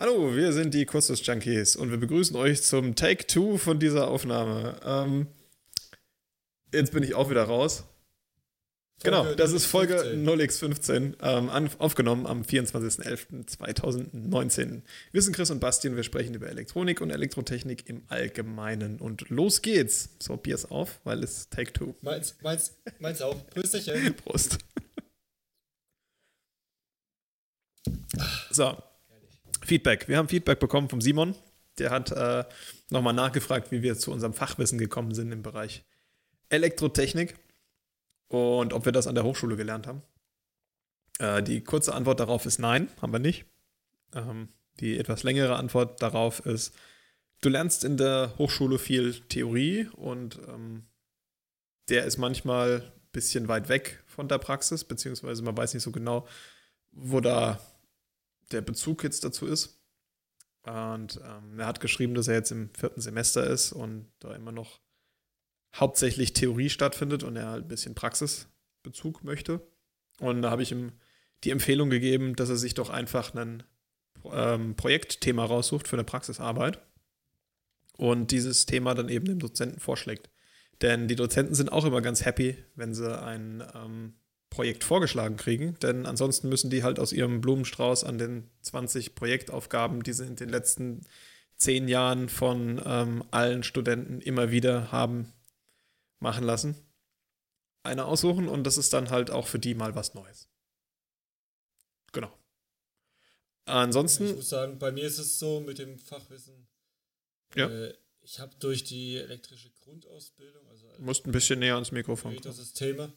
Hallo, wir sind die Kustus Junkies und wir begrüßen euch zum Take 2 von dieser Aufnahme. Ähm, jetzt bin ich auch wieder raus. Folge genau, das ist Folge 0x15, ähm, aufgenommen am 24.11.2019. Wir sind Chris und Bastian, wir sprechen über Elektronik und Elektrotechnik im Allgemeinen. Und los geht's. So, Bier ist auf, weil es Take 2. Meins, meins, meins auch. Prösterchen. Prost. So, Feedback. Wir haben Feedback bekommen vom Simon. Der hat äh, nochmal nachgefragt, wie wir zu unserem Fachwissen gekommen sind im Bereich Elektrotechnik und ob wir das an der Hochschule gelernt haben. Äh, die kurze Antwort darauf ist nein, haben wir nicht. Ähm, die etwas längere Antwort darauf ist, du lernst in der Hochschule viel Theorie und ähm, der ist manchmal ein bisschen weit weg von der Praxis, beziehungsweise man weiß nicht so genau, wo da der Bezug jetzt dazu ist. Und ähm, er hat geschrieben, dass er jetzt im vierten Semester ist und da immer noch hauptsächlich Theorie stattfindet und er halt ein bisschen Praxisbezug möchte. Und da habe ich ihm die Empfehlung gegeben, dass er sich doch einfach ein ähm, Projektthema raussucht für eine Praxisarbeit und dieses Thema dann eben dem Dozenten vorschlägt. Denn die Dozenten sind auch immer ganz happy, wenn sie ein ähm, Projekt vorgeschlagen kriegen, denn ansonsten müssen die halt aus ihrem Blumenstrauß an den 20 Projektaufgaben, die sie in den letzten zehn Jahren von ähm, allen Studenten immer wieder haben machen lassen, eine aussuchen und das ist dann halt auch für die mal was Neues. Genau. Ansonsten. Ich muss sagen, bei mir ist es so mit dem Fachwissen. Ja. Äh, ich habe durch die elektrische Grundausbildung, also. Du musst ein bisschen näher ans Mikrofon. Systeme,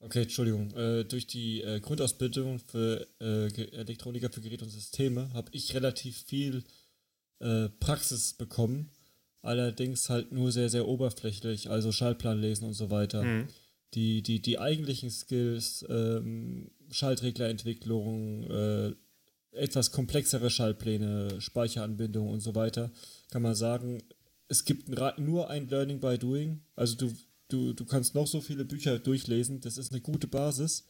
Okay, Entschuldigung. Äh, durch die äh, Grundausbildung für äh, Elektroniker für Geräte und Systeme habe ich relativ viel äh, Praxis bekommen. Allerdings halt nur sehr, sehr oberflächlich, also Schaltplan lesen und so weiter. Mhm. Die, die, die eigentlichen Skills, ähm, Schaltreglerentwicklung, äh, etwas komplexere Schaltpläne, Speicheranbindung und so weiter, kann man sagen, es gibt nur ein Learning by Doing. Also du du, du kannst noch so viele Bücher durchlesen, das ist eine gute Basis,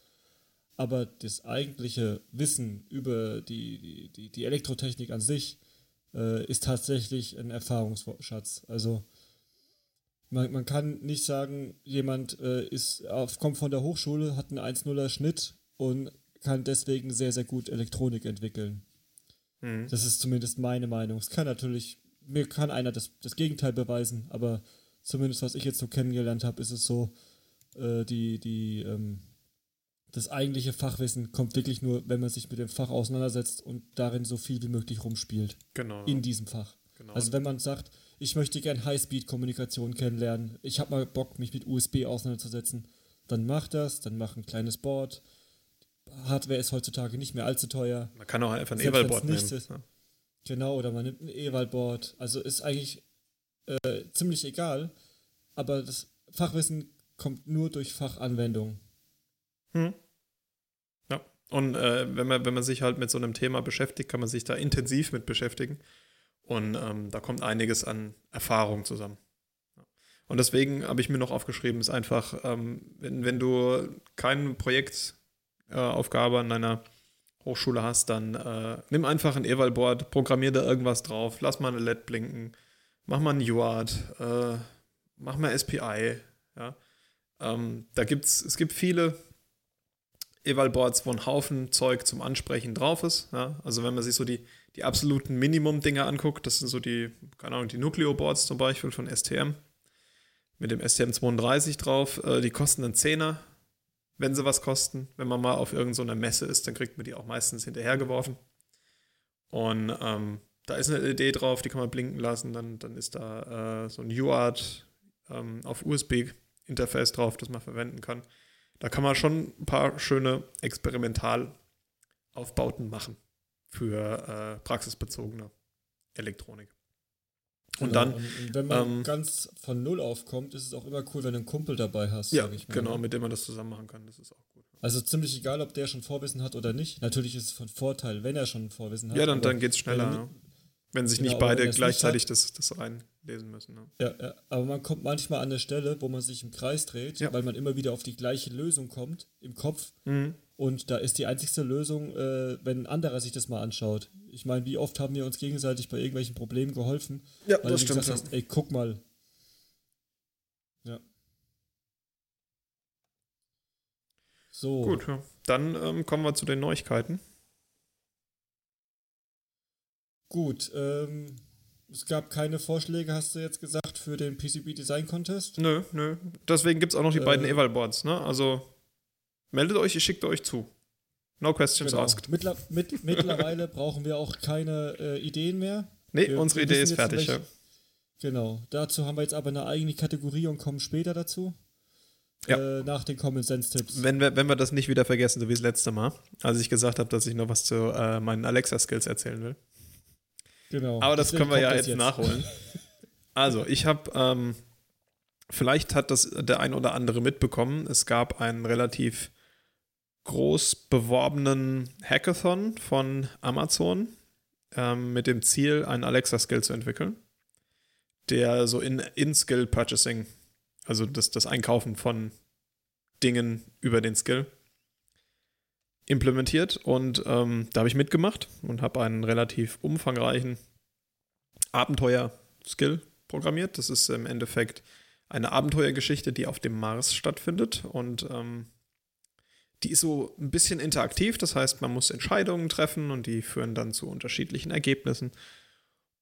aber das eigentliche Wissen über die, die, die Elektrotechnik an sich äh, ist tatsächlich ein Erfahrungsschatz. Also man, man kann nicht sagen, jemand äh, ist auf, kommt von der Hochschule, hat einen 1-0er Schnitt und kann deswegen sehr, sehr gut Elektronik entwickeln. Mhm. Das ist zumindest meine Meinung. Es kann natürlich, mir kann einer das, das Gegenteil beweisen, aber zumindest was ich jetzt so kennengelernt habe, ist es so, äh, die, die, ähm, das eigentliche Fachwissen kommt wirklich nur, wenn man sich mit dem Fach auseinandersetzt und darin so viel wie möglich rumspielt. Genau. In diesem Fach. Genau. Also wenn man sagt, ich möchte gern Highspeed-Kommunikation kennenlernen, ich habe mal Bock, mich mit USB auseinanderzusetzen, dann mach das, dann mach ein kleines Board. Hardware ist heutzutage nicht mehr allzu teuer. Man kann auch einfach ein Eval-Board nehmen. Ist. Genau, oder man nimmt ein Eval-Board. Also ist eigentlich äh, ziemlich egal, aber das Fachwissen kommt nur durch Fachanwendung. Hm. Ja, und äh, wenn, man, wenn man sich halt mit so einem Thema beschäftigt, kann man sich da intensiv mit beschäftigen. Und ähm, da kommt einiges an Erfahrung zusammen. Und deswegen habe ich mir noch aufgeschrieben, ist einfach, ähm, wenn, wenn du keine Projektaufgabe äh, an deiner Hochschule hast, dann äh, nimm einfach ein Eval-Board, programmier da irgendwas drauf, lass mal eine LED blinken, mach mal ein UART, äh, mach mal SPI, ja. Ähm, da gibt's, es gibt viele Eval-Boards, wo ein Haufen Zeug zum Ansprechen drauf ist. Ja? Also wenn man sich so die, die absoluten Minimum-Dinge anguckt, das sind so die, keine Ahnung, die Nucleo-Boards zum Beispiel von STM mit dem STM32 drauf, äh, die kosten einen Zehner, wenn sie was kosten. Wenn man mal auf irgendeiner Messe ist, dann kriegt man die auch meistens hinterhergeworfen. Und ähm, da ist eine LED drauf, die kann man blinken lassen. Dann, dann ist da äh, so ein UART ähm, auf USB-Interface drauf, das man verwenden kann. Da kann man schon ein paar schöne Experimentalaufbauten machen für äh, praxisbezogene Elektronik. Und genau, dann. Und wenn man ähm, ganz von Null aufkommt, ist es auch immer cool, wenn du einen Kumpel dabei hast. Ja, genau, ne? mit dem man das zusammen machen kann. Das ist auch gut. Also ziemlich egal, ob der schon Vorwissen hat oder nicht. Natürlich ist es von Vorteil, wenn er schon Vorwissen hat. Ja, dann, dann geht es schneller. Wenn, wenn sich genau, nicht beide gleichzeitig nicht das, das reinlesen müssen. Ne? Ja, ja, aber man kommt manchmal an eine Stelle, wo man sich im Kreis dreht, ja. weil man immer wieder auf die gleiche Lösung kommt im Kopf. Mhm. Und da ist die einzigste Lösung, äh, wenn ein anderer sich das mal anschaut. Ich meine, wie oft haben wir uns gegenseitig bei irgendwelchen Problemen geholfen? Ja, weil das du stimmt. gesagt hast, ey, guck mal. Ja. So. Gut. Dann ähm, kommen wir zu den Neuigkeiten. Gut, ähm, es gab keine Vorschläge, hast du jetzt gesagt, für den PCB Design Contest? Nö, nö. Deswegen gibt es auch noch die Äh. beiden Eval-Boards, ne? Also meldet euch, ich schicke euch zu. No questions Genau. asked. Mittler, mit, mittlerweile brauchen wir auch keine äh, Ideen mehr. Nee, Wir- unsere wir Idee ist fertig, ja. Genau. Dazu haben wir jetzt aber eine eigene Kategorie und kommen später dazu. Ja. Äh, nach den Common Sense Tipps. Wenn wir, wenn wir das nicht wieder vergessen, so wie das letzte Mal, als ich gesagt habe, dass ich noch was zu äh, meinen Alexa-Skills erzählen will. Genau. Aber das Deswegen können wir ja jetzt, das nachholen. Also, ich habe, ähm, vielleicht hat das der ein oder andere mitbekommen, es gab einen relativ groß beworbenen Hackathon von Amazon ähm, mit dem Ziel, einen Alexa-Skill zu entwickeln, der so in, in Skill Purchasing, also das, das Einkaufen von Dingen über den Skill, implementiert. Und ähm, da habe ich mitgemacht und habe einen relativ umfangreichen Abenteuer-Skill programmiert. Das ist im Endeffekt eine Abenteuergeschichte, die auf dem Mars stattfindet und ähm, die ist so ein bisschen interaktiv. Das heißt, man muss Entscheidungen treffen und die führen dann zu unterschiedlichen Ergebnissen.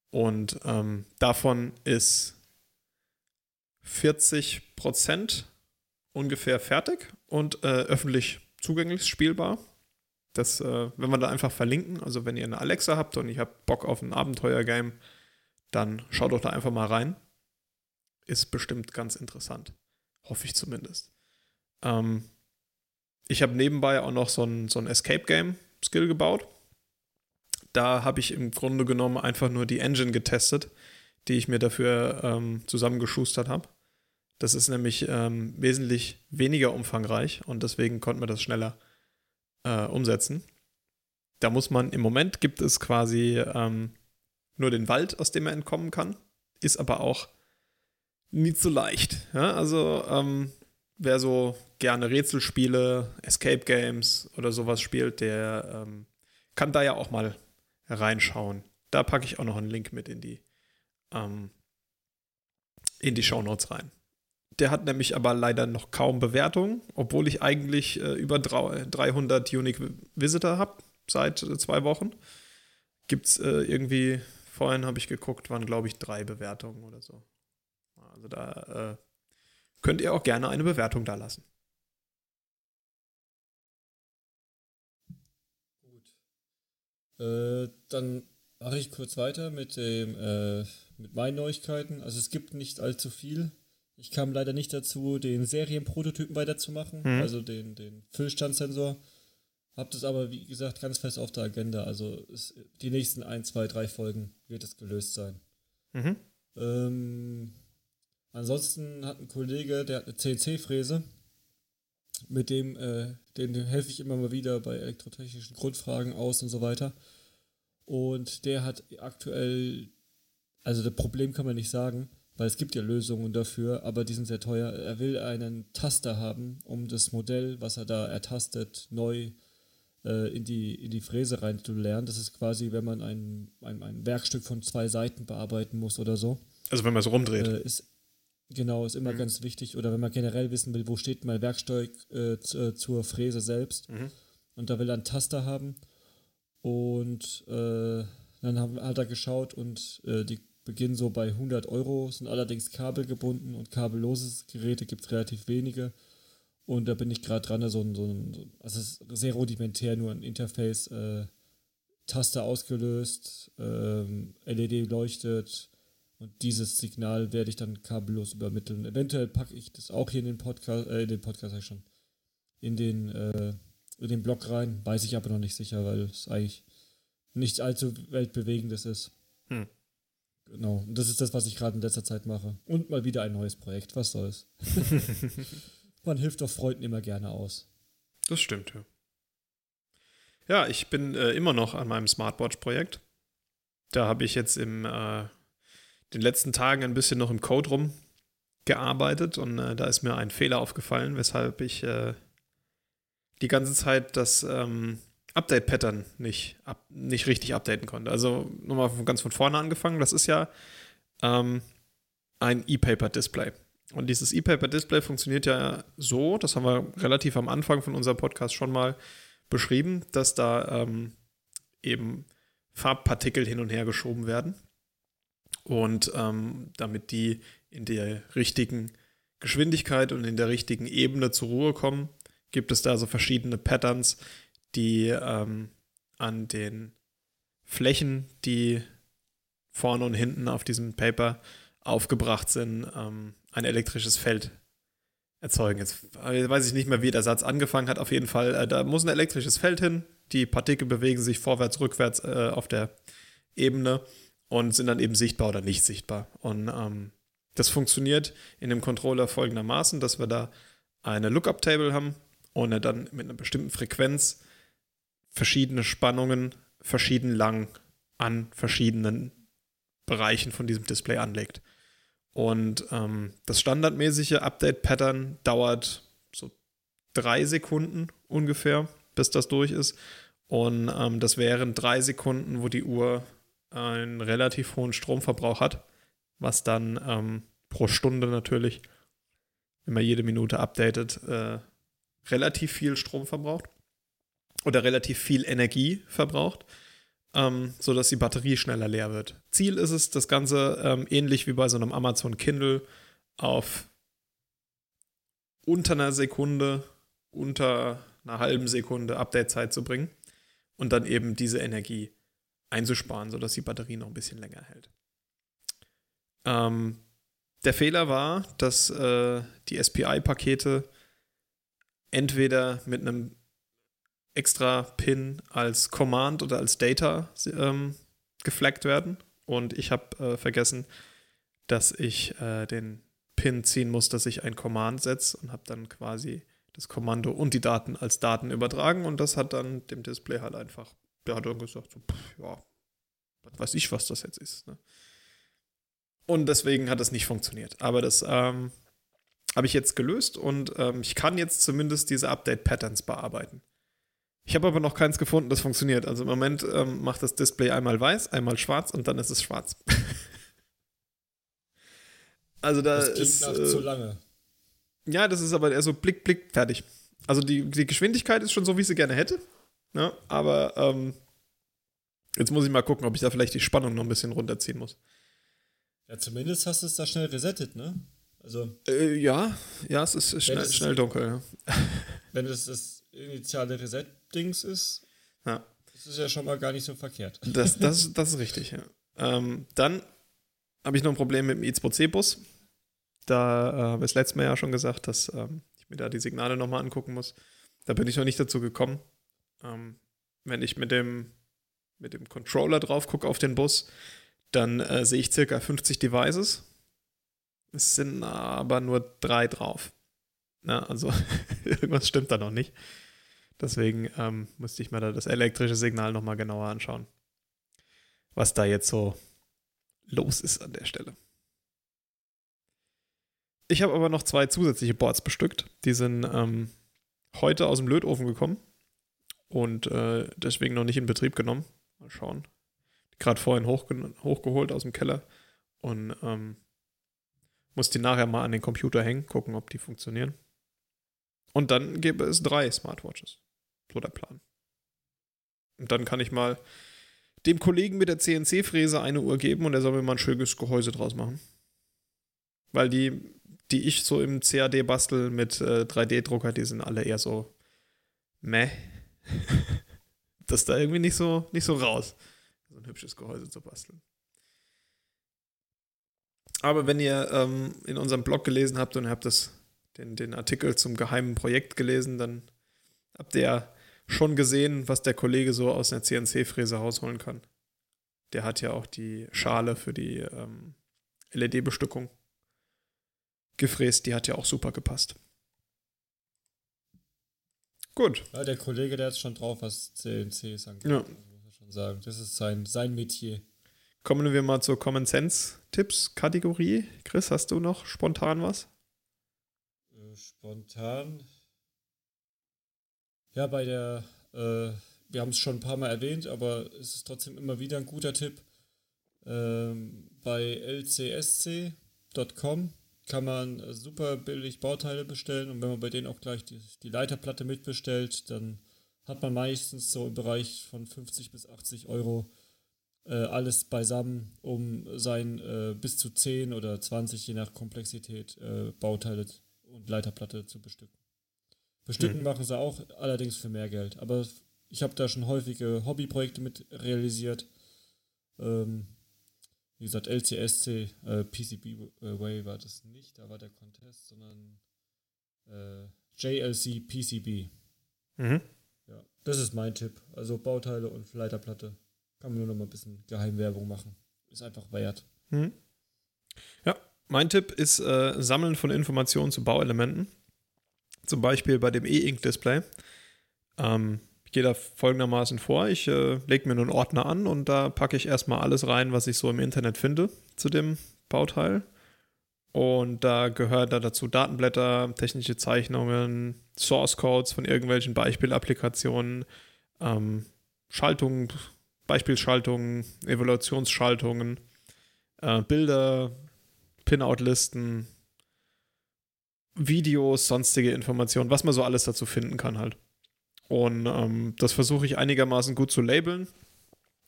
Und ähm, davon ist 40 Prozent ungefähr fertig und äh, öffentlich zugänglich spielbar. Das, äh, wenn wir da einfach verlinken, also wenn ihr eine Alexa habt und ihr habt Bock auf ein Abenteuergame, dann schaut doch da einfach mal rein. Ist bestimmt ganz interessant. Hoffe ich zumindest. Ähm, ich habe nebenbei auch noch so ein, so ein Escape-Game-Skill gebaut. Da habe ich im Grunde genommen einfach nur die Engine getestet, die ich mir dafür ähm, zusammengeschustert habe. Das ist nämlich ähm, wesentlich weniger umfangreich und deswegen konnten wir das schneller äh, umsetzen. Da muss man, im Moment gibt es quasi ähm, nur den Wald, aus dem er entkommen kann. Ist aber auch nicht so leicht. Ja? Also, ähm, wer so gerne Rätselspiele, Escape Games oder sowas spielt, der ähm, kann da ja auch mal reinschauen. Da packe ich auch noch einen Link mit in die, ähm, in die Show Notes rein. Der hat nämlich aber leider noch kaum Bewertungen, obwohl ich eigentlich äh, über 300 Unique Visitor habe seit äh, zwei Wochen. Gibt es äh, irgendwie, vorhin habe ich geguckt, waren glaube ich drei Bewertungen oder so. Also da äh, könnt ihr auch gerne eine Bewertung da lassen. Gut. Äh, dann mache ich kurz weiter mit dem äh, mit meinen Neuigkeiten. Also es gibt nicht allzu viel. Ich kam leider nicht dazu, den Serienprototypen weiterzumachen, Mhm. also den, den Füllstandsensor. Hab das aber, wie gesagt, ganz fest auf der Agenda. Also es, die nächsten ein, zwei, drei Folgen wird es gelöst sein. Mhm. Ähm, ansonsten hat ein Kollege, der hat eine CNC-Fräse, mit dem, äh, dem, dem helfe ich immer mal wieder bei elektrotechnischen Grundfragen aus und so weiter. Und der hat aktuell, also das Problem kann man nicht sagen, weil es gibt ja Lösungen dafür, aber die sind sehr teuer. Er will einen Taster haben, um das Modell, was er da ertastet, neu äh, in, die, in die Fräse rein zu lernen. Das ist quasi, wenn man ein, ein, ein Werkstück von zwei Seiten bearbeiten muss oder so. Also wenn man es rumdreht. Äh, ist, genau, ist immer Mhm. ganz wichtig. Oder wenn man generell wissen will, wo steht mein Werkzeug äh, äh, zur Fräse selbst. Mhm. Und da will er einen Taster haben. Und äh, dann haben, hat er geschaut und äh, die beginnen so bei 100 Euro, sind allerdings kabelgebunden und kabellose Geräte gibt es relativ wenige. Und da bin ich gerade dran, so ein, so ein, so- also es ist sehr rudimentär, nur ein Interface, äh, Taster ausgelöst, ähm, LED leuchtet und dieses Signal werde ich dann kabellos übermitteln. Eventuell packe ich das auch hier in den Podcast, äh, in den Podcast schon, in den, äh, in den Blog rein, weiß ich aber noch nicht sicher, weil es eigentlich nicht allzu weltbewegendes ist. Hm. Genau, und das ist das, was ich gerade in letzter Zeit mache. Und mal wieder ein neues Projekt, was soll's. Man hilft doch Freunden immer gerne aus. Das stimmt, ja. Ja, ich bin äh, immer noch an meinem Smartwatch-Projekt. Da habe ich jetzt in äh, den letzten Tagen ein bisschen noch im Code rumgearbeitet und äh, da ist mir ein Fehler aufgefallen, weshalb ich äh, die ganze Zeit das ähm, Update-Pattern nicht, up, nicht richtig updaten konnte. Also nochmal ganz von vorne angefangen. Das ist ja ähm, ein E-Paper-Display. Und dieses E-Paper-Display funktioniert ja so, das haben wir relativ am Anfang von unserem Podcast schon mal beschrieben, dass da ähm, eben Farbpartikel hin und her geschoben werden. Und ähm, damit die in der richtigen Geschwindigkeit und in der richtigen Ebene zur Ruhe kommen, gibt es da so verschiedene Patterns, die ähm, an den Flächen, die vorne und hinten auf diesem Paper aufgebracht sind, ähm, ein elektrisches Feld erzeugen. Jetzt weiß ich nicht mehr, wie der Satz angefangen hat. Auf jeden Fall, äh, da muss ein elektrisches Feld hin. Die Partikel bewegen sich vorwärts, rückwärts äh, auf der Ebene und sind dann eben sichtbar oder nicht sichtbar. Und ähm, das funktioniert in dem Controller folgendermaßen, dass wir da eine Lookup-Table haben und dann mit einer bestimmten Frequenz verschiedene Spannungen verschieden lang an verschiedenen Bereichen von diesem Display anlegt. Und ähm, das standardmäßige Update-Pattern dauert so drei Sekunden ungefähr, bis das durch ist. Und ähm, das wären drei Sekunden, wo die Uhr einen relativ hohen Stromverbrauch hat, was dann ähm, pro Stunde natürlich, wenn man jede Minute updatet, äh, relativ viel Strom verbraucht oder relativ viel Energie verbraucht, ähm, sodass die Batterie schneller leer wird. Ziel ist es, das Ganze ähm, ähnlich wie bei so einem Amazon Kindle auf unter einer Sekunde, unter einer halben Sekunde Update-Zeit zu bringen und dann eben diese Energie einzusparen, sodass die Batterie noch ein bisschen länger hält. Ähm, der Fehler war, dass äh, die SPI-Pakete entweder mit einem extra Pin als Command oder als Data ähm, geflaggt werden. Und ich habe äh, vergessen, dass ich äh, den Pin ziehen muss, dass ich ein Command setze und habe dann quasi das Kommando und die Daten als Daten übertragen und das hat dann dem Display halt einfach, der hat dann gesagt, so, pff, ja, was weiß ich, was das jetzt ist. Ne? Und deswegen hat das nicht funktioniert. Aber das ähm, habe ich jetzt gelöst und ähm, ich kann jetzt zumindest diese Update-Patterns bearbeiten. Ich habe aber noch keins gefunden, das funktioniert. Also im Moment ähm, macht das Display einmal weiß, einmal schwarz und dann ist es schwarz. also da das ist. Nach äh, zu lange. Ja, das ist aber eher so Blick, Blick, fertig. Also die, die Geschwindigkeit ist schon so, wie ich sie gerne hätte. Ne? Aber ähm, jetzt muss ich mal gucken, ob ich da vielleicht die Spannung noch ein bisschen runterziehen muss. Ja, zumindest hast du es da schnell resettet, ne? Also. Äh, ja, ja, es ist schnell, schnell dunkel, ja. Wenn es das initiale Reset-Dings ist, ja. das ist ja schon mal gar nicht so verkehrt. Das, das, das ist richtig, ja. Ähm, dann habe ich noch ein Problem mit dem I2C-Bus. Da äh, habe ich das letzte Mal ja schon gesagt, dass ähm, ich mir da die Signale nochmal angucken muss. Da bin ich noch nicht dazu gekommen. Ähm, wenn ich mit dem, mit dem Controller drauf gucke auf den Bus, dann äh, sehe ich circa 50 Devices. Es sind aber nur drei drauf. Na, also irgendwas stimmt da noch nicht. Deswegen ähm, musste ich mir da das elektrische Signal nochmal genauer anschauen. Was da jetzt so los ist an der Stelle. Ich habe aber noch zwei zusätzliche Boards bestückt. Die sind ähm, heute aus dem Lötofen gekommen und äh, deswegen noch nicht in Betrieb genommen. Mal schauen. Gerade vorhin hochge hochgeholt aus dem Keller und ähm, muss die nachher mal an den Computer hängen, gucken, ob die funktionieren. Und dann gäbe es drei Smartwatches. So der Plan. Und dann kann ich mal dem Kollegen mit der CNC-Fräse eine Uhr geben und er soll mir mal ein schönes Gehäuse draus machen. Weil die, die ich so im CAD bastel mit äh, 3D-Drucker, die sind alle eher so meh. das ist da irgendwie nicht so, nicht so raus, so ein hübsches Gehäuse zu basteln. Aber wenn ihr ähm, in unserem Blog gelesen habt und habt das, den, den Artikel zum geheimen Projekt gelesen, dann habt ihr schon gesehen, was der Kollege so aus einer CNC-Fräse rausholen kann. Der hat ja auch die Schale für die ähm, LED-Bestückung gefräst. Die hat ja auch super gepasst. Gut. Ja, der Kollege, der hat schon drauf, was CNCs angeht. Ja. Muss man schon sagen. Das ist sein, sein Metier. Kommen wir mal zur Common Sense Tipps Kategorie. Chris, hast du noch spontan was? Äh, spontan. Ja, bei der, äh, wir haben es schon ein paar Mal erwähnt, aber es ist trotzdem immer wieder ein guter Tipp. Ähm, bei lcsc.com kann man super billig Bauteile bestellen und wenn man bei denen auch gleich die, die Leiterplatte mitbestellt, dann hat man meistens so im Bereich von 50 bis 80 Euro äh, alles beisammen, um sein äh, bis zu 10 oder 20, je nach Komplexität, äh, Bauteile und Leiterplatte zu bestücken. Bestücken mhm. machen sie auch, allerdings für mehr Geld. Aber ich habe da schon häufige Hobbyprojekte mit realisiert. Ähm, wie gesagt, LCSC, äh, PCB Way war das nicht, da war der Contest, sondern äh, JLC PCB. Mhm. Ja, das ist mein Tipp. Also Bauteile und Leiterplatte. Kann man nur noch mal ein bisschen Geheimwerbung machen. Ist einfach wert. Mhm. Ja, mein Tipp ist äh, Sammeln von Informationen zu Bauelementen. Zum Beispiel bei dem E-Ink-Display. Ähm, ich gehe da folgendermaßen vor. Ich äh, lege mir einen Ordner an und da packe ich erstmal alles rein, was ich so im Internet finde zu dem Bauteil. Und da gehört da dazu Datenblätter, technische Zeichnungen, Source Codes von irgendwelchen Beispielapplikationen, ähm, Schaltungen, Beispielschaltungen, Evaluationsschaltungen, äh, Bilder, Pinout-Listen, Videos, sonstige Informationen, was man so alles dazu finden kann halt. Und ähm, das versuche ich einigermaßen gut zu labeln,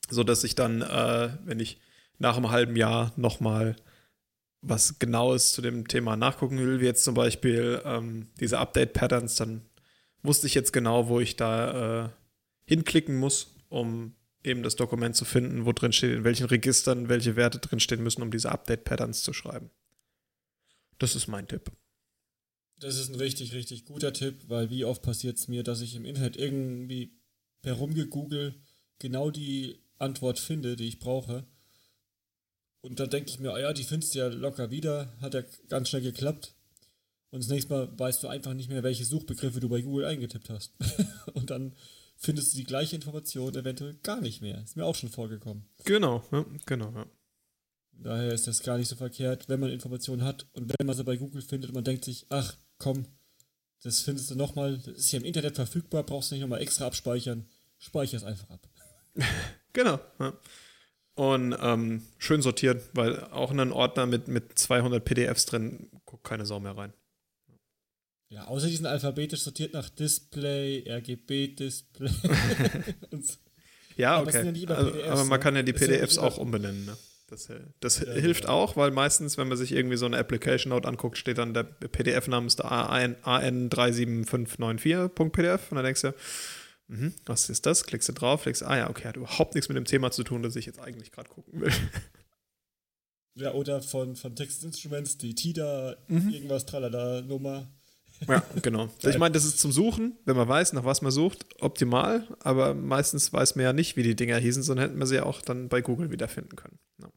sodass ich dann, äh, wenn ich nach einem halben Jahr nochmal was Genaues zu dem Thema nachgucken will, wie jetzt zum Beispiel ähm, diese Update-Patterns, dann wusste ich jetzt genau, wo ich da äh, hinklicken muss, um eben das Dokument zu finden, wo drin steht, in welchen Registern welche Werte drinstehen müssen, um diese Update-Patterns zu schreiben. Das ist mein Tipp. Das ist ein richtig, richtig guter Tipp, weil wie oft passiert es mir, dass ich im Internet irgendwie herumgegoogle genau die Antwort finde, die ich brauche und dann denke ich mir, ah ja, die findest du ja locker wieder, hat ja ganz schnell geklappt. Und das nächste Mal weißt du einfach nicht mehr, welche Suchbegriffe du bei Google eingetippt hast. und dann findest du die gleiche Information eventuell gar nicht mehr. Ist mir auch schon vorgekommen. Genau, ja, genau, ja. Daher ist das gar nicht so verkehrt, wenn man Informationen hat und wenn man sie bei Google findet und man denkt sich, ach komm, das findest du nochmal, das ist ja im Internet verfügbar, brauchst du nicht nochmal extra abspeichern, speicher es einfach ab. genau, ja und ähm, schön sortiert, weil auch in einen Ordner mit, mit 200 PDFs drin guckt keine Sau mehr rein. Ja, außer die sind alphabetisch sortiert nach Display, RGB-Display. ja, okay. Ja also, PDFs, aber man ne? kann ja die PDFs auch umbenennen. Ne? Das, das ja, hilft ja. auch, weil meistens, wenn man sich irgendwie so eine Application Note anguckt, steht dann der PDF-Name ist der AN37594.pdf und dann denkst du, Mhm. Was ist das? Klickst du drauf, klickst, ah ja, okay, hat überhaupt nichts mit dem Thema zu tun, das ich jetzt eigentlich gerade gucken will. Ja, oder von, von Text Instruments, die TIDA, mhm. irgendwas, tralala, Nummer. Ja, genau. ich meine, das ist zum Suchen, wenn man weiß, nach was man sucht, optimal, aber meistens weiß man ja nicht, wie die Dinger hießen, sondern hätten wir sie ja auch dann bei Google wiederfinden können. Ja,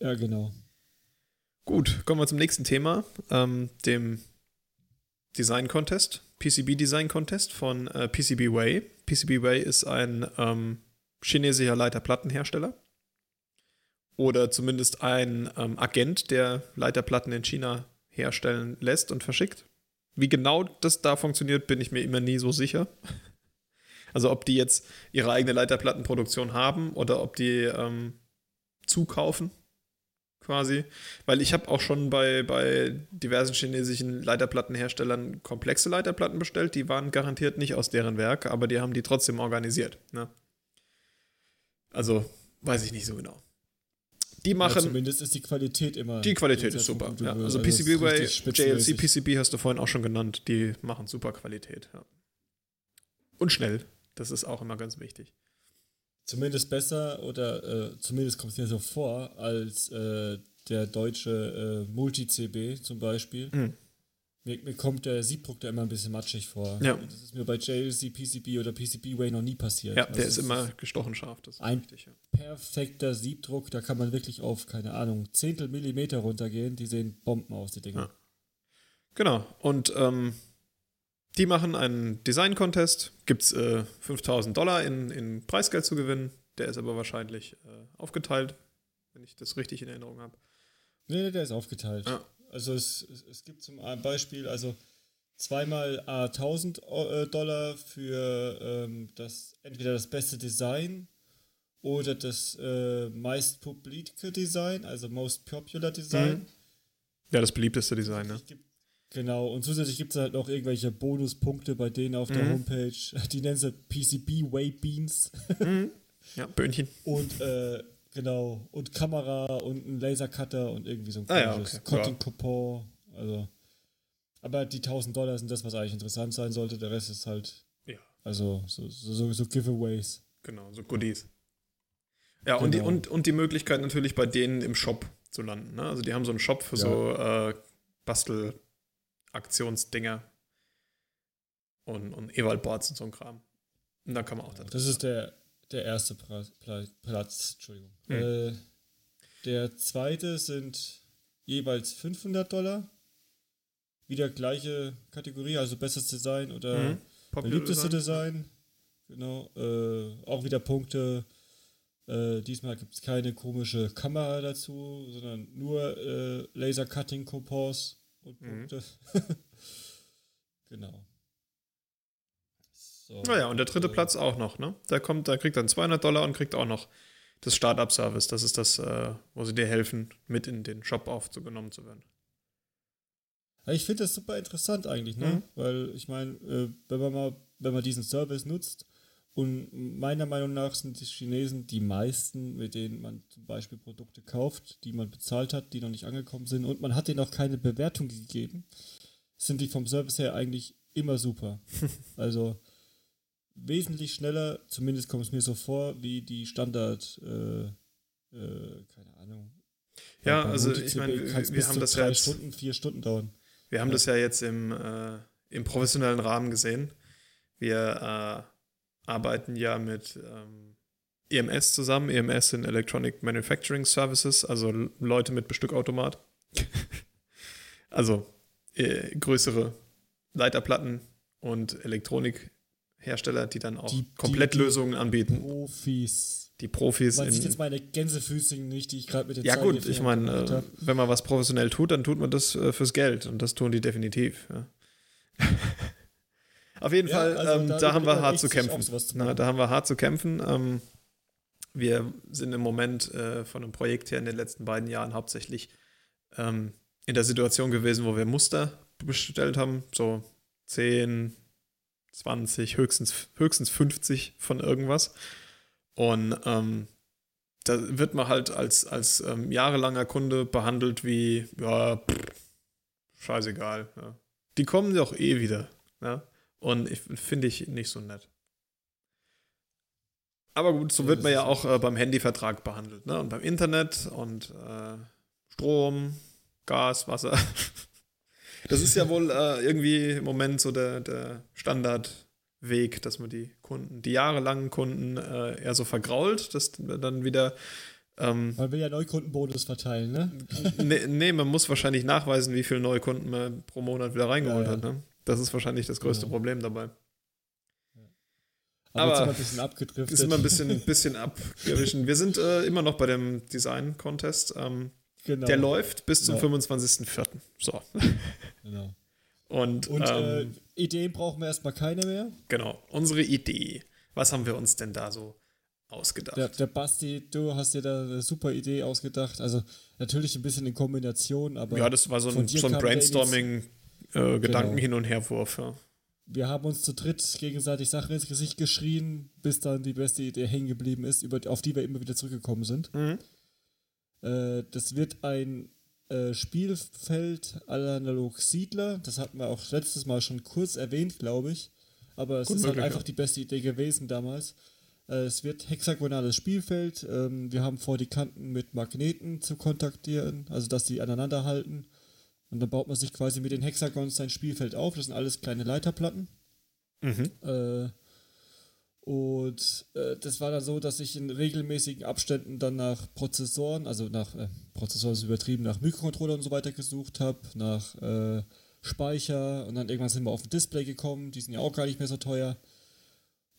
ja genau. Gut, kommen wir zum nächsten Thema, ähm, dem Design Contest. PCB Design Contest von äh, PCBWay. PCBWay ist ein ähm, chinesischer Leiterplattenhersteller. Oder zumindest ein ähm, Agent, der Leiterplatten in China herstellen lässt und verschickt. Wie genau das da funktioniert, bin ich mir immer nie so sicher. Also ob die jetzt ihre eigene Leiterplattenproduktion haben oder ob die ähm, zukaufen quasi. Weil ich habe auch schon bei, bei diversen chinesischen Leiterplattenherstellern komplexe Leiterplatten bestellt. Die waren garantiert nicht aus deren Werk, aber die haben die trotzdem organisiert. Ne? Also weiß ich nicht so genau. Die machen. Ja, zumindest ist die Qualität immer. Die Qualität ist super. Ja. Also PCB-Way, JLC PCB hast du vorhin auch schon genannt. Die machen super Qualität. Ja. Und schnell. Das ist auch immer ganz wichtig zumindest besser oder äh, zumindest kommt es mir so vor, als äh, der deutsche äh, Multi-CB zum Beispiel. Mhm. Mir, mir, kommt der Siebdruck da immer ein bisschen matschig vor. Ja. Das ist mir bei JLC, PCB oder PCB-Way noch nie passiert. Ja, also der ist immer gestochen scharf. ein richtig, ja. perfekter Siebdruck, da kann man wirklich auf, keine Ahnung, Zehntel Millimeter runtergehen. Die sehen Bomben aus, die Dinge. Ja. Genau. Und ähm, die machen einen Design-Contest, gibt es äh, 5000 Dollar in, in Preisgeld zu gewinnen. Der ist aber wahrscheinlich äh, aufgeteilt, wenn ich das richtig in Erinnerung habe. Nee, der ist aufgeteilt. Ja. Also es, es, gibt zum Beispiel, also zweimal A 1000 äh, Dollar für ähm, das entweder das beste Design oder das äh, meist publike Design, also most popular Design. Mhm. Ja, das beliebteste Design, ne? Genau, und zusätzlich gibt es halt noch irgendwelche Bonuspunkte bei denen auf der mhm. Homepage. Die nennen sie PCB Waybeans. Mhm. Ja, Böhnchen. Und äh, genau, und Kamera und ein Lasercutter und irgendwie so ein ah, ja, okay. Content Coupon. Also. Aber die 1000 Dollar sind das, was eigentlich interessant sein sollte. Der Rest ist halt. Ja. Also so, so, so Giveaways. Genau, so Goodies. Ja, genau. und, die, genau. und, und die Möglichkeit natürlich bei denen im Shop zu landen. Ne? Also die haben so einen Shop für ja. so äh, Bastel-Aktionsdinger und, und Ewald-Boards und so ein Kram. Und da kann man auch da Das ist der, der erste Platz, Platz Entschuldigung. Hm. Äh, der zweite sind jeweils 500 Dollar. Wieder gleiche Kategorie, also bestes Design oder mhm. beliebteste Design. Design. Genau. Äh, auch wieder Punkte äh, diesmal gibt es keine komische Kamera dazu, sondern nur äh, Laser-Cutting-Coupons und mhm. Punkte. Mhm. genau. So, naja, und der dritte äh, Platz auch noch, ne? Der kommt, da kriegt dann 200 Dollar und kriegt auch noch das Startup-Service. Das ist das, äh, wo sie dir helfen, mit in den Shop aufgenommen zu werden. ich finde das super interessant eigentlich, ne? Mhm. Weil ich meine, äh, wenn man mal, wenn man diesen Service nutzt, und meiner Meinung nach sind die Chinesen die meisten, mit denen man zum Beispiel Produkte kauft, die man bezahlt hat, die noch nicht angekommen sind und man hat denen auch keine Bewertung gegeben, sind die vom Service her eigentlich immer super. also wesentlich schneller, zumindest kommt es mir so vor, wie die Standard, äh, äh, keine Ahnung. Ja, also ich meine, wir, wir haben das drei ja jetzt, Stunden, vier Stunden dauern. Wir haben ja. das ja jetzt im, äh, im professionellen Rahmen gesehen. Wir äh, arbeiten ja mit ähm, EMS zusammen. EMS sind Electronic Manufacturing Services, also Leute mit Bestückautomat. also äh, größere Leiterplatten und Elektronikhersteller, die dann auch die, Komplettlösungen die, anbieten. Profis. Die Profis. Man sieht jetzt meine Gänsefüßchen nicht, die ich gerade mit den Ja, gut, ich meine, äh, wenn man was professionell tut, dann tut man das äh, fürs Geld und das tun die definitiv. Ja. Auf jeden ja, Fall, also ähm, da, da haben wir hart zu kämpfen. Na, da haben wir hart zu kämpfen. Ähm, wir sind im Moment äh, von einem Projekt her in den letzten beiden Jahren hauptsächlich ähm, in der Situation gewesen, wo wir Muster bestellt haben, so 10, 20, höchstens, höchstens 50 von irgendwas. Und ähm, da wird man halt als, als ähm, jahrelanger Kunde behandelt wie, ja, pff, scheißegal. Ja. Die kommen doch eh wieder. Ja. Und finde ich nicht so nett. Aber gut, so wird man ja auch äh, beim Handyvertrag behandelt, ne? Und beim Internet und äh, Strom, Gas, Wasser. das ist ja wohl äh, irgendwie im Moment so der, der Standardweg, dass man die Kunden, die jahrelangen Kunden äh, eher so vergrault, dass dann wieder ähm, Weil wir ja Neukundenbonus verteilen, ne? nee, nee, man muss wahrscheinlich nachweisen, wie viele Neukunden man pro Monat wieder reingeholt ja, ja. hat, ne? Das ist wahrscheinlich das größte ja. Problem dabei. Aber, Aber ist ein bisschen abgedriftet. Ist immer ein bisschen, bisschen abgewichen. Wir sind äh, immer noch bei dem Design-Contest. Ähm, genau. Der läuft bis zum genau. 25.04. So. Genau. Und, Und äh, ähm, äh, Ideen brauchen wir erstmal keine mehr. Genau. Unsere Idee. Was haben wir uns denn da so ausgedacht? Der, der Basti, du hast dir da eine super Idee ausgedacht. Also natürlich ein bisschen in Kombination, aber. Ja, das war so ein, so ein Brainstorming äh, Gedanken genau. hin und herwurf. Ja. Wir haben uns zu dritt gegenseitig Sachen ins Gesicht geschrien, bis dann die beste Idee hängen geblieben ist, über, auf die wir immer wieder zurückgekommen sind. Mhm. Äh, das wird ein äh, Spielfeld analog Siedler. Das hatten wir auch letztes Mal schon kurz erwähnt, glaube ich. Aber es Gut ist halt möglich, halt einfach ja. die beste Idee gewesen damals. Äh, es wird hexagonales Spielfeld. Ähm, wir haben vor, die Kanten mit Magneten zu kontaktieren, also dass die aneinander halten. Und dann baut man sich quasi mit den Hexagons sein Spielfeld auf. Das sind alles kleine Leiterplatten. Mhm. Äh, und äh, das war dann so, dass ich in regelmäßigen Abständen dann nach Prozessoren, also nach äh, Prozessoren ist übertrieben, nach Mikrocontroller und so weiter gesucht habe, nach äh, Speicher und dann irgendwann sind wir auf ein Display gekommen, die sind ja auch gar nicht mehr so teuer.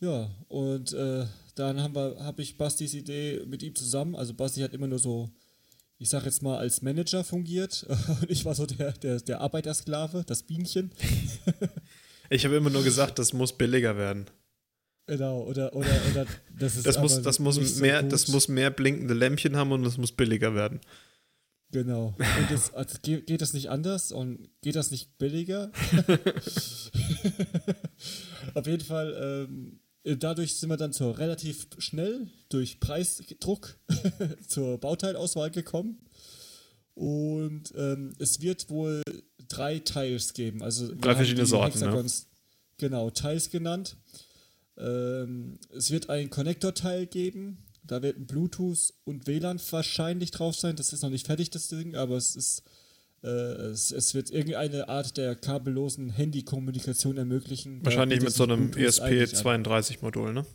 Ja, und äh, dann haben wir, habe ich Bastis Idee mit ihm zusammen, also Basti hat immer nur so ich sag jetzt mal, als Manager fungiert. Und ich war so der, der, der Arbeitersklave, das Bienchen. ich habe immer nur gesagt, das muss billiger werden. Genau, oder, oder, oder das ist das muss, das muss mehr, so das muss mehr blinkende Lämpchen haben und es muss billiger werden. Genau. Und das, also geht, geht das nicht anders und geht das nicht billiger? Auf jeden Fall, ähm, dadurch sind wir dann so relativ schnell durch Preisdruck zur Bauteilauswahl gekommen. Und ähm, es wird wohl drei Teils geben. Also drei verschiedene Sorten. Ne? Genau, Teils genannt. Ähm, es wird ein Connector-Teil geben. Da wird ein Bluetooth und WLAN wahrscheinlich drauf sein. Das ist noch nicht fertig, das Ding, aber es ist. Äh, es, es, wird irgendeine Art der kabellosen Handykommunikation ermöglichen. Wahrscheinlich mit so einem ESP32-Modul, ne?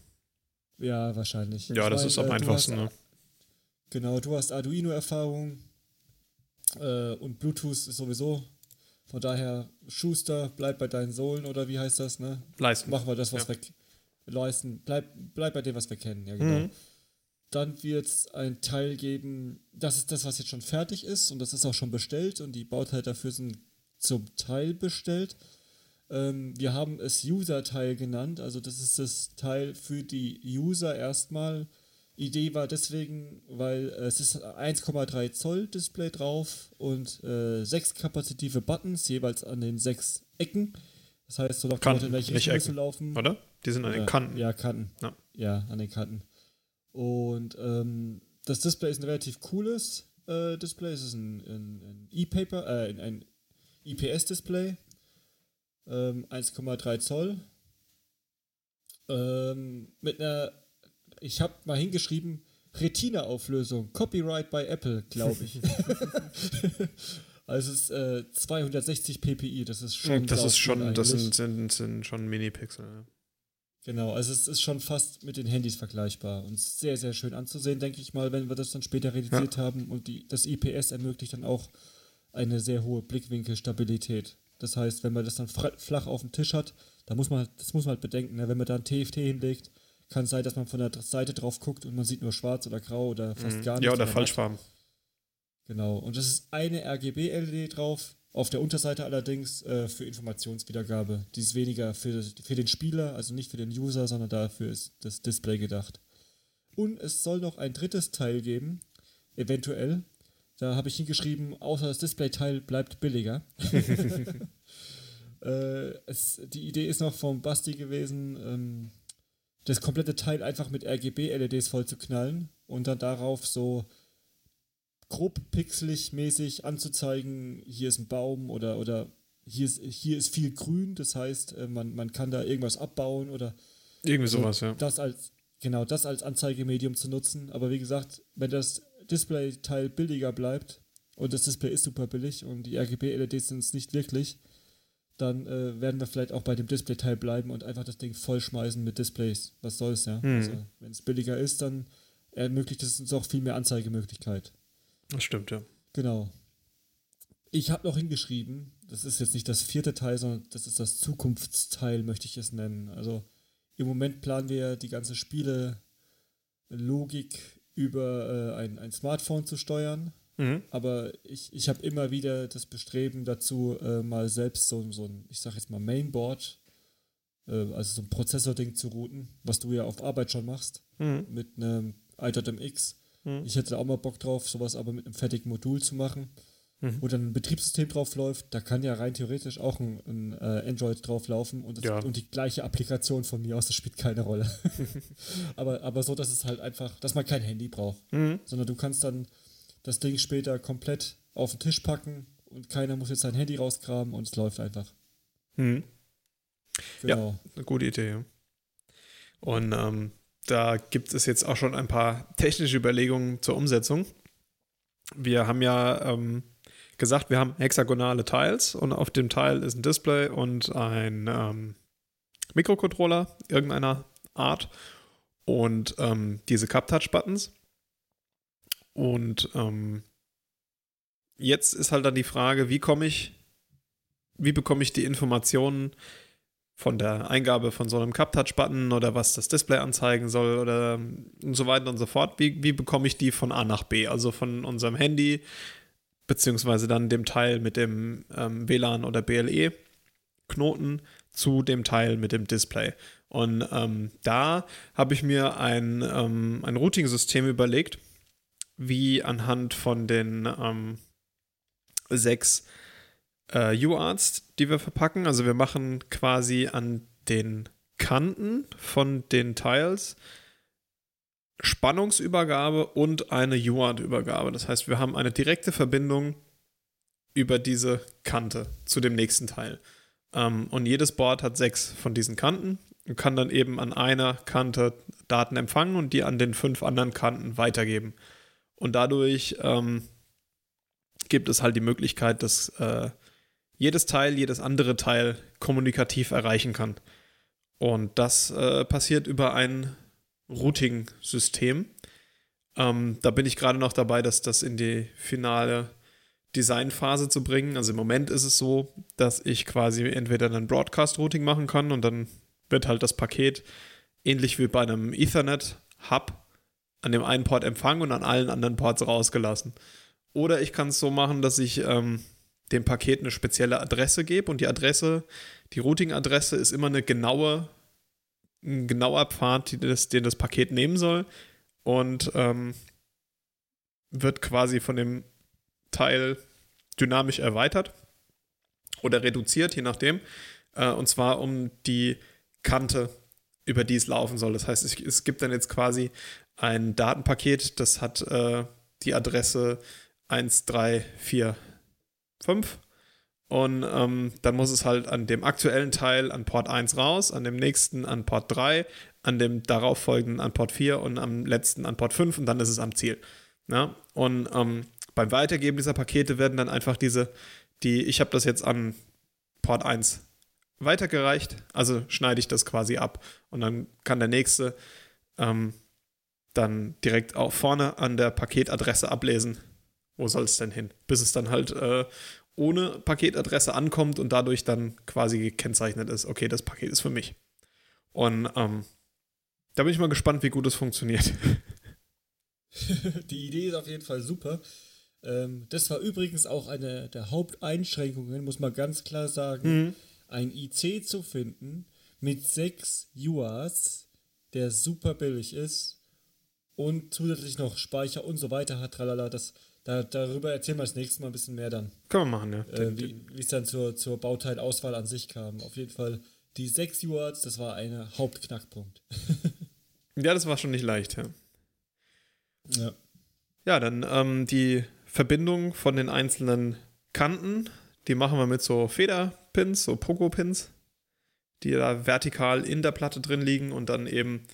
Ja, wahrscheinlich. Ja, das meine, ist am äh, einfachsten, hast, ne? Genau, du hast Arduino-Erfahrung äh, und Bluetooth ist sowieso. Von daher, Schuster, bleib bei deinen Sohlen oder wie heißt das, ne? Leisten. Machen wir das, was ja. wir leisten. Bleib, bleib bei dem, was wir kennen, ja, genau. Mhm. Dann wird es ein Teil geben, das ist das, was jetzt schon fertig ist und das ist auch schon bestellt und die Bauteile dafür sind zum Teil bestellt. Ähm, wir haben es User-Teil genannt, also das ist das Teil für die User erstmal. Idee war deswegen, weil äh, es ist 1,3 Zoll Display drauf und äh, sechs kapazitive Buttons, jeweils an den sechs Ecken. Das heißt, so nach Kanten, in welche Richtung laufen. Oder? Die sind an den Kanten. Ja, Kanten. Ja. ja, an den Kanten. Und ähm, das Display ist ein relativ cooles äh, Display. Es ist ein, ein, ein E-Paper, äh, ein IPS-Display. Ähm, 1,3 Zoll. Ähm, mit einer, ich habe mal hingeschrieben, Retina-Auflösung. Copyright by Apple, glaube ich. also es ist äh, 260 ppi, das ist schon. Das ist schon, das sind, sind, sind schon Mini-Pixel. Ja. Genau, also es ist schon fast mit den Handys vergleichbar und sehr, sehr schön anzusehen, denke ich mal, wenn wir das dann später realisiert ja. haben. Und die, das IPS ermöglicht dann auch eine sehr hohe Blickwinkelstabilität. Das heißt, wenn man das dann flach auf dem Tisch hat, da muss man, das muss man halt bedenken, ne? wenn man da ein TFT hinlegt, kann es sein, dass man von der Seite drauf guckt und man sieht nur schwarz oder grau oder fast mhm. gar nichts. Ja, oder Falschfarben. Genau, und es ist eine RGB-LED drauf, auf der Unterseite allerdings äh, für Informationswiedergabe. Die ist weniger für, für den Spieler, also nicht für den User, sondern dafür ist das Display gedacht. Und es soll noch ein drittes Teil geben, eventuell. Da habe ich hingeschrieben, außer das Displayteil bleibt billiger. äh, es, die Idee ist noch vom Basti gewesen, ähm, das komplette Teil einfach mit RGB-LEDs voll zu knallen und dann darauf so grob pixelig mäßig anzuzeigen, hier ist ein Baum oder, oder hier, ist, hier ist viel Grün, das heißt, äh, man, man kann da irgendwas abbauen oder irgendwie sowas, ja. Das als, genau, das als Anzeigemedium zu nutzen. Aber wie gesagt, wenn das Display-Teil billiger bleibt und das Display ist super billig und die RGB-LEDs sind es nicht wirklich, dann äh, werden wir vielleicht auch bei dem Display-Teil bleiben und einfach das Ding vollschmeißen mit Displays. Was soll's, ja? Hm. Also, wenn es billiger ist, dann ermöglicht es uns auch viel mehr Anzeigemöglichkeit. Das stimmt, ja. Genau. Ich habe noch hingeschrieben, das ist jetzt nicht das vierte Teil, sondern das ist das Zukunftsteil, möchte ich es nennen. Also im Moment planen wir die ganze Spiele-Logik über äh, ein, ein Smartphone zu steuern. Mhm. Aber ich, ich habe immer wieder das Bestreben dazu, äh, mal selbst so, so ein, ich sag jetzt mal Mainboard, äh, also so ein Prozessor-Ding zu routen, was du ja auf Arbeit schon machst, mhm. mit einem i.MX Mhm. Ich hätte auch mal Bock drauf, sowas aber mit einem fertigen Modul zu machen, mhm. wo dann ein Betriebssystem drauf läuft. Da kann ja rein theoretisch auch ein, ein äh, Android drauf laufen und, ja. und die gleiche Applikation von mir aus, das spielt keine Rolle. aber, aber so, dass es halt einfach, dass man kein Handy braucht, mhm. sondern du kannst dann das Ding später komplett auf den Tisch packen und keiner muss jetzt sein Handy rausgraben und es läuft einfach. Mhm. Genau. Ja, eine gute Idee. Und ähm, da gibt es jetzt auch schon ein paar technische Überlegungen zur Umsetzung. Wir haben ja ähm, gesagt, wir haben hexagonale Tiles und auf dem Teil ist ein Display und ein ähm, Mikrocontroller irgendeiner Art und ähm, diese Cup-Touch-Buttons. Und ähm, jetzt ist halt dann die Frage, wie komme ich, wie bekomme ich die Informationen von der Eingabe von so einem Cup-Touch-Button oder was das Display anzeigen soll oder und so weiter und so fort. Wie, wie bekomme ich die von A nach B? Also von unserem Handy, beziehungsweise dann dem Teil mit dem ähm, WLAN oder BLE-Knoten zu dem Teil mit dem Display. Und ähm, da habe ich mir ein, ähm, ein Routing-System überlegt, wie anhand von den ähm, sechs äh, UARTs, die wir verpacken. Also wir machen quasi an den Kanten von den Tiles Spannungsübergabe und eine UART-Übergabe. Das heißt, wir haben eine direkte Verbindung über diese Kante zu dem nächsten Teil. Ähm, und jedes Board hat sechs von diesen Kanten und kann dann eben an einer Kante Daten empfangen und die an den fünf anderen Kanten weitergeben. Und dadurch ähm, gibt es halt die Möglichkeit, dass äh, jedes Teil, jedes andere Teil kommunikativ erreichen kann. Und das äh, passiert über ein Routing-System. Ähm, da bin ich gerade noch dabei, dass das in die finale Designphase zu bringen. Also im Moment ist es so, dass ich quasi entweder ein Broadcast-Routing machen kann und dann wird halt das Paket ähnlich wie bei einem Ethernet-Hub an dem einen Port empfangen und an allen anderen Ports rausgelassen. Oder ich kann es so machen, dass ich ähm, dem Paket eine spezielle Adresse gebe und die Adresse, die Routing-Adresse ist immer eine genaue, ein genauer Pfad, das, den das Paket nehmen soll und ähm, wird quasi von dem Teil dynamisch erweitert oder reduziert, je nachdem. Äh, und zwar um die Kante, über die es laufen soll. Das heißt, es, es gibt dann jetzt quasi ein Datenpaket, das hat äh, die Adresse 1345 5. Und ähm, dann muss es halt an dem aktuellen Teil an Port 1 raus, an dem nächsten an Port 3, an dem darauffolgenden an Port 4 und am letzten an Port 5 und dann ist es am Ziel. Ja? Und ähm, beim Weitergeben dieser Pakete werden dann einfach diese, die, ich habe das jetzt an Port 1 weitergereicht, also schneide ich das quasi ab und dann kann der nächste ähm, dann direkt auch vorne an der Paketadresse ablesen, wo soll es denn hin? Bis es dann halt äh, ohne Paketadresse ankommt und dadurch dann quasi gekennzeichnet ist, okay, das Paket ist für mich. Und ähm, da bin ich mal gespannt, wie gut es funktioniert. Die Idee ist auf jeden Fall super. Ähm, das war übrigens auch eine der Haupteinschränkungen, muss man ganz klar sagen, mhm. ein IC zu finden mit sechs UAs, der super billig ist und zusätzlich noch Speicher und so weiter hat, tralala, das da, darüber erzählen wir das nächste Mal ein bisschen mehr dann. Können wir machen, ja. Äh, wie es dann zur, zur Bauteilauswahl an sich kam. Auf jeden Fall die 6 UARTs, das war ein Hauptknackpunkt. ja, das war schon nicht leicht, ja. Ja. Ja, dann ähm, die Verbindung von den einzelnen Kanten, die machen wir mit so Federpins, so Pogo-Pins, die da vertikal in der Platte drin liegen und dann eben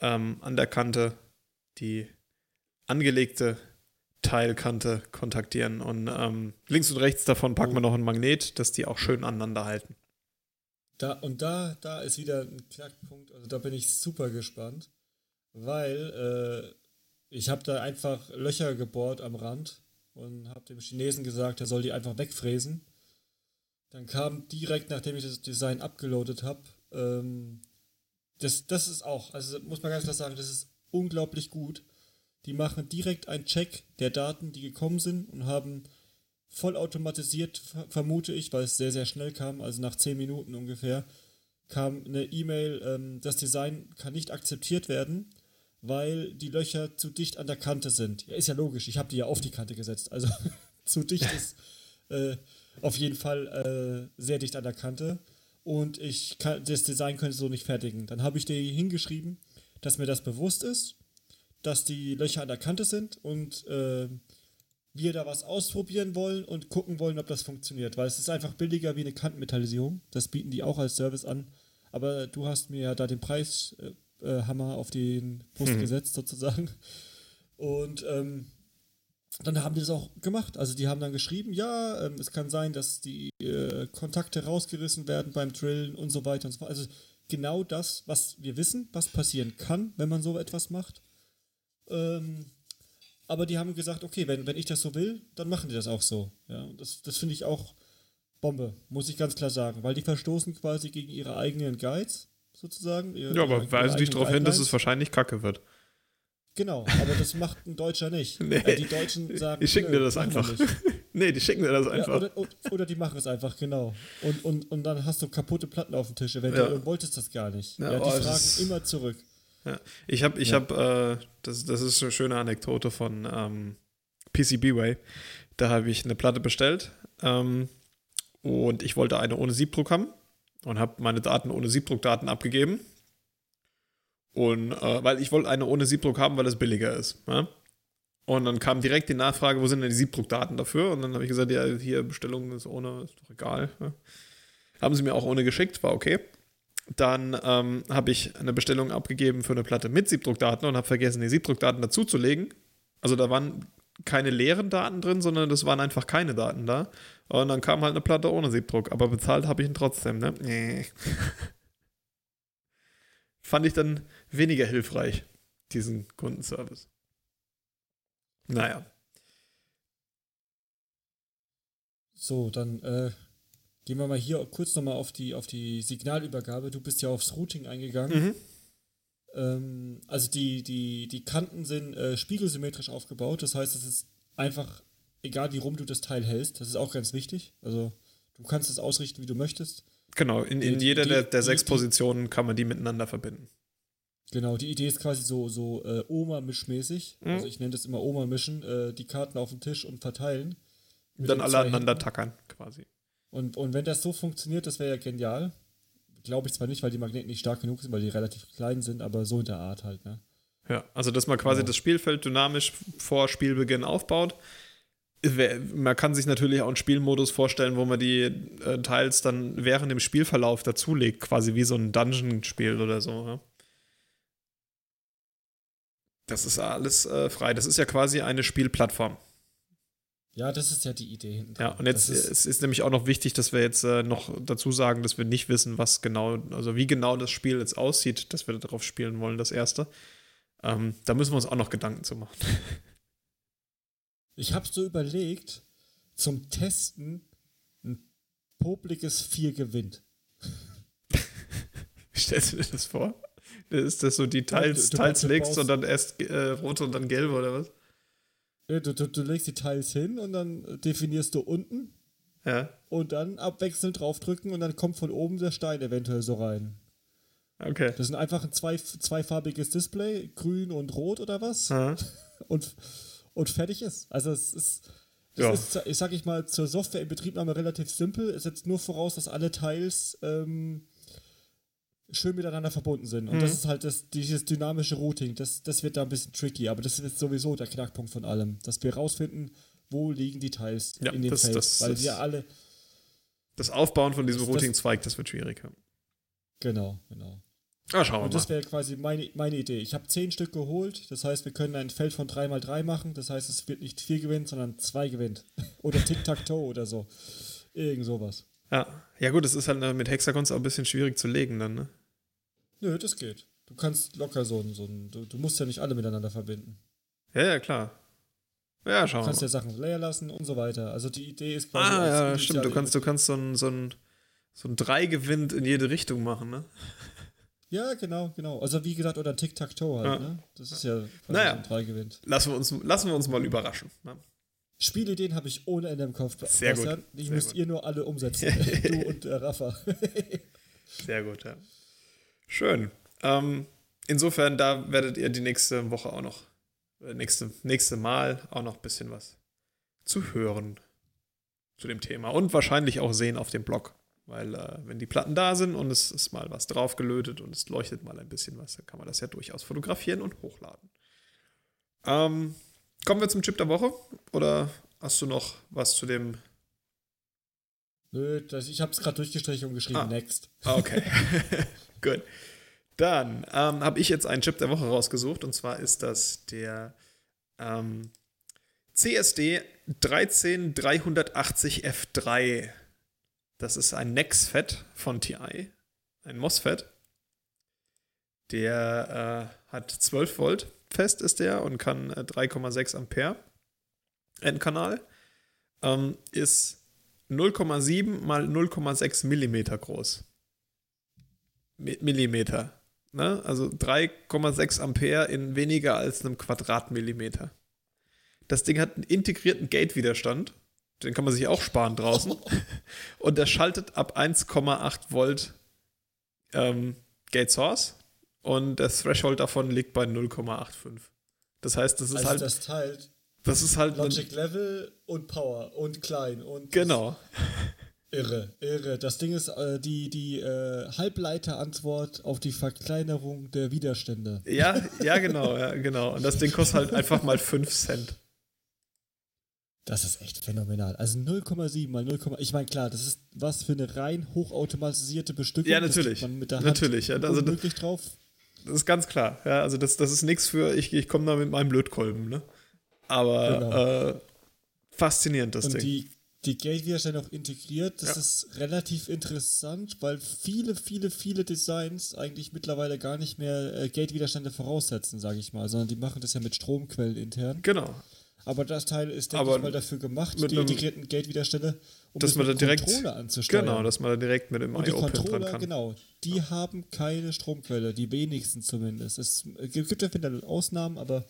ähm, an der Kante die angelegte Teilkante kontaktieren. Und ähm, links und rechts davon packen wir noch ein Magnet, dass die auch schön aneinander halten. Da, und da, da ist wieder ein Knackpunkt, also da bin ich super gespannt, weil äh, ich habe da einfach Löcher gebohrt am Rand und habe dem Chinesen gesagt, er soll die einfach wegfräsen. Dann kam direkt, nachdem ich das Design abgeloadet habe, ähm, das, das ist auch, also muss man ganz klar sagen, das ist unglaublich gut die machen direkt einen Check der Daten, die gekommen sind und haben vollautomatisiert, vermute ich, weil es sehr, sehr schnell kam, also nach 10 Minuten ungefähr, kam eine E-Mail, ähm, das Design kann nicht akzeptiert werden, weil die Löcher zu dicht an der Kante sind. Ja, ist ja logisch, ich habe die ja auf die Kante gesetzt, also zu dicht ist äh, auf jeden Fall äh, sehr dicht an der Kante und ich kann, das Design könnte so nicht fertigen. Dann habe ich dir hingeschrieben, dass mir das bewusst ist dass die Löcher an der Kante sind und äh, wir da was ausprobieren wollen und gucken wollen, ob das funktioniert. Weil es ist einfach billiger wie eine Kantenmetallisierung. Das bieten die auch als Service an. Aber du hast mir ja da den Preishammer äh, äh, auf den Brust hm. gesetzt, sozusagen. Und ähm, dann haben die das auch gemacht. Also die haben dann geschrieben, ja, ähm, es kann sein, dass die äh, Kontakte rausgerissen werden beim Drillen und so weiter und so fort. Also genau das, was wir wissen, was passieren kann, wenn man so etwas macht. Ähm, aber die haben gesagt, okay, wenn, wenn ich das so will, dann machen die das auch so. Ja, das, das finde ich auch Bombe, muss ich ganz klar sagen, weil die verstoßen quasi gegen ihre eigenen Guides, sozusagen. ja, aber weisen dich darauf hin, dass es wahrscheinlich kacke wird. Genau, aber das macht ein Deutscher nicht. Nee. Äh, die Deutschen sagen, die schicken dir das einfach. nee, die schicken dir das einfach. Ja, oder, oder, die machen es einfach, genau. Und, und, und dann hast du kaputte Platten auf dem Tisch eventuell ja. und wolltest das gar nicht. Ja, ja die oh, fragen immer zurück. Ja. Ich habe, ich habe, äh, das, das ist eine schöne Anekdote von ähm, PCBWay. Da habe ich eine Platte bestellt ähm, und ich wollte eine ohne Siebdruck haben und habe meine Daten ohne Siebdruckdaten abgegeben und äh, weil ich wollte eine ohne Siebdruck haben, weil es billiger ist. Ja? Und dann kam direkt die Nachfrage, wo sind denn die Siebdruckdaten dafür? Und dann habe ich gesagt, ja, hier Bestellung ist ohne, ist doch egal. Ja? Haben sie mir auch ohne geschickt, war okay. Dann ähm, habe ich eine Bestellung abgegeben für eine Platte mit Siebdruckdaten und habe vergessen, die Siebdruckdaten dazuzulegen. Also da waren keine leeren Daten drin, sondern das waren einfach keine Daten da. Und dann kam halt eine Platte ohne Siebdruck. Aber bezahlt habe ich ihn trotzdem, ne? Nee. fand ich dann weniger hilfreich, diesen Kundenservice. Naja. So, dann äh, gehen wir mal hier kurz nochmal auf die, auf die Signalübergabe. Du bist ja aufs Routing eingegangen. Mhm. Ähm, also die, die, die Kanten sind äh, spiegelsymmetrisch aufgebaut. Das heißt, es ist einfach, egal wie rum du das Teil hältst, das ist auch ganz wichtig. Also du kannst es ausrichten, wie du möchtest. Genau, in, in jeder die, der, der die, sechs Positionen kann man die miteinander verbinden. Genau, die Idee ist quasi so, so äh, Oma-Mischmäßig. Mhm. Also ich nenne das immer Oma-Mischen, äh, die Karten auf den Tisch und verteilen. Dann alle aneinander Händen. tackern, quasi. Und, und wenn das so funktioniert, das wäre ja genial. Glaube ich zwar nicht, weil die Magneten nicht stark genug sind, weil die relativ klein sind, aber so in der Art halt, ne? Ja, also dass man quasi genau. das Spielfeld dynamisch vor Spielbeginn aufbaut man kann sich natürlich auch einen Spielmodus vorstellen, wo man die äh, Teils dann während dem Spielverlauf dazulegt, quasi wie so ein Dungeon-Spiel oder so. Ja? Das ist alles äh, frei. Das ist ja quasi eine Spielplattform. Ja, das ist ja die Idee hinten. Ja, und jetzt ist, es ist nämlich auch noch wichtig, dass wir jetzt äh, noch dazu sagen, dass wir nicht wissen, was genau, also wie genau das Spiel jetzt aussieht, dass wir darauf spielen wollen, das erste. Ähm, da müssen wir uns auch noch Gedanken zu machen. Ich habe so überlegt, zum Testen ein popliges 4 gewinnt. Wie stellst du dir das vor? Ist das so die Teils, ja, du, Teils legst und dann erst äh, rote und dann gelbe oder was? Ja, du, du, du legst die Teils hin und dann definierst du unten. Ja. Und dann abwechselnd draufdrücken und dann kommt von oben der Stein eventuell so rein. Okay. Das ist einfach ein zwei, zweifarbiges Display, grün und rot oder was? Aha. Und und fertig ist. Also es ist, ja. ist, ich sag ich mal, zur Software in Betriebnahme relativ simpel. Es setzt nur voraus, dass alle Teils ähm, schön miteinander verbunden sind. Und mhm. das ist halt das, dieses dynamische Routing. Das, das wird da ein bisschen tricky, aber das ist sowieso der Knackpunkt von allem. Dass wir rausfinden, wo liegen die Teils ja, in dem das, Feld. Das, weil das, wir alle. Das Aufbauen von diesem Routing-Zweig, das wird schwieriger. Genau, genau. Ah, schauen wir Und das wäre quasi meine, meine Idee. Ich habe zehn Stück geholt, das heißt, wir können ein Feld von 3x3 machen, das heißt, es wird nicht vier gewinnt, sondern zwei gewinnt. oder Tic-Tac-Toe oder so. Irgend sowas. Ja. ja, gut, es ist halt mit Hexagons auch ein bisschen schwierig zu legen dann, ne? Nö, das geht. Du kannst locker so ein, so ein du, du musst ja nicht alle miteinander verbinden. Ja, ja, klar. Ja, schauen Du kannst ja Sachen leer lassen und so weiter. Also die Idee ist quasi. Ah, ja, stimmt. Du kannst, du kannst so ein, so ein, so ein Drei-Gewinn in jede Richtung machen, ne? Ja, genau, genau. Also wie gesagt, oder Tic-Tac-Toe halt, ja. ne? Das ist ja naja. ein drei gewinnt. Lassen wir uns, lassen wir uns mal überraschen. Ne? Spielideen habe ich ohne Ende im Kopf. Sehr gut. Die Sehr müsst gut. ihr nur alle umsetzen. du und der Rafa. Sehr gut, ja. Schön. Ähm, insofern, da werdet ihr die nächste Woche auch noch, äh, nächste, nächste Mal auch noch ein bisschen was zu hören zu dem Thema und wahrscheinlich auch sehen auf dem Blog. Weil äh, wenn die Platten da sind und es ist mal was draufgelötet und es leuchtet mal ein bisschen was, dann kann man das ja durchaus fotografieren und hochladen. Ähm, kommen wir zum Chip der Woche? Oder hast du noch was zu dem? Nö, das, ich habe es gerade durchgestrichen und geschrieben, ah. next. Okay, gut. Dann ähm, habe ich jetzt einen Chip der Woche rausgesucht und zwar ist das der ähm, CSD 13380F3 das ist ein NexFET von TI, ein MOSFET. Der äh, hat 12 Volt fest ist der und kann äh, 3,6 Ampere Endkanal. Ähm, ist 0,7 mal 0,6 Millimeter groß. Mi Millimeter. Ne? Also 3,6 Ampere in weniger als einem Quadratmillimeter. Das Ding hat einen integrierten Gate-Widerstand. Den kann man sich auch sparen draußen. Und der schaltet ab 1,8 Volt ähm, Gate Source. Und der Threshold davon liegt bei 0,85. Das heißt, das ist also halt. das teilt Das ist halt. Logic Level und Power und klein und Genau. irre, irre. Das Ding ist äh, die, die äh, Halbleiterantwort auf die Verkleinerung der Widerstände. Ja, ja, genau, ja, genau. Und das Ding kostet halt einfach mal 5 Cent. Das ist echt phänomenal. Also 0,7 mal 0, ich meine, klar, das ist was für eine rein hochautomatisierte Bestückung. Ja, Das natürlich. Man mit der Hand Natürlich, ja, also das- unmöglich drauf. Das ist ganz klar. Ja, also das, das ist nichts für, ich, ich komme da mit meinem Lötkolben, ne? Aber Genau. äh, faszinierend, das Und Ding. die, die Gate-Widerstände auch integriert, das Ja. ist relativ interessant, weil viele, viele, viele Designs eigentlich mittlerweile gar nicht mehr äh, Gate-Widerstände voraussetzen, sage ich mal, sondern die machen das ja mit Stromquellen intern. genau. Aber das Teil ist, denke ich mal, dafür gemacht, mit die integrierten Gate-Widerstände, um Dass das man da direkt- Controller anzusteuern. Genau, dass man da direkt mit dem Und die IO-Pin dran kann. genau, die haben keine Stromquelle, die wenigsten zumindest. Es gibt ja wieder Ausnahmen, aber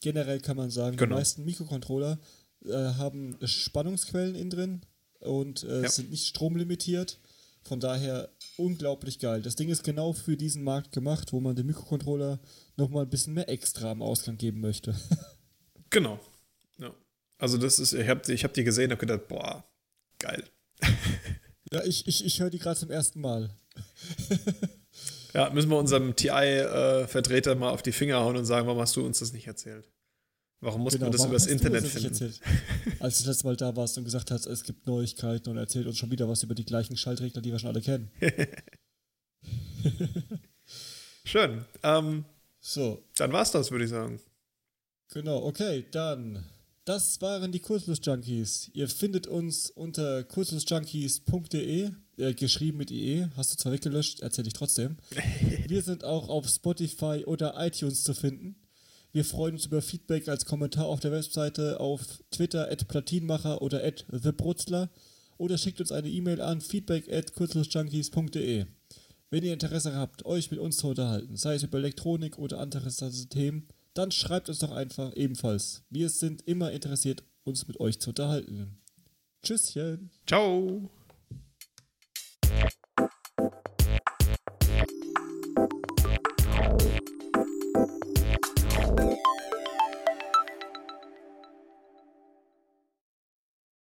generell kann man sagen, Genau. die meisten Mikrocontroller äh, haben Spannungsquellen innen drin und äh, Ja. sind nicht stromlimitiert. Von daher unglaublich geil. Das Ding ist genau für diesen Markt gemacht, wo man dem Mikrocontroller nochmal ein bisschen mehr extra am Ausgang geben möchte. Genau. Also das ist, ich habe ich hab die gesehen und habe gedacht, boah, geil. ja, ich, ich, ich höre die gerade zum ersten Mal. Ja, müssen wir unserem TI-Vertreter mal auf die Finger hauen und sagen, warum hast du uns das nicht erzählt? Warum mussten wir das Genau, warum übers hast du Internet das nicht finden? erzählt? Als du das letzte Mal da warst und gesagt hast, es gibt Neuigkeiten und erzählt uns schon wieder was über die gleichen Schaltregler, die wir schon alle kennen. Schön. Ähm, So, dann war's das, würde ich sagen. genau, okay, dann. Das waren die Kurzschluss-Junkies. Ihr findet uns unter kurzschlussjunkies.de, äh, geschrieben mit IE. Hast du zwar weggelöscht, erzähle ich trotzdem. Wir sind auch auf Spotify oder iTunes zu finden. Wir freuen uns über Feedback als Kommentar auf der Webseite, auf Twitter at Platinmacher oder at TheBrutzler oder schickt uns eine E-Mail an feedback at. Wenn ihr Interesse habt, euch mit uns zu unterhalten, sei es über Elektronik oder andere Themen, dann schreibt uns doch einfach ebenfalls. Wir sind immer interessiert, uns mit euch zu unterhalten. Tschüsschen. Ciao.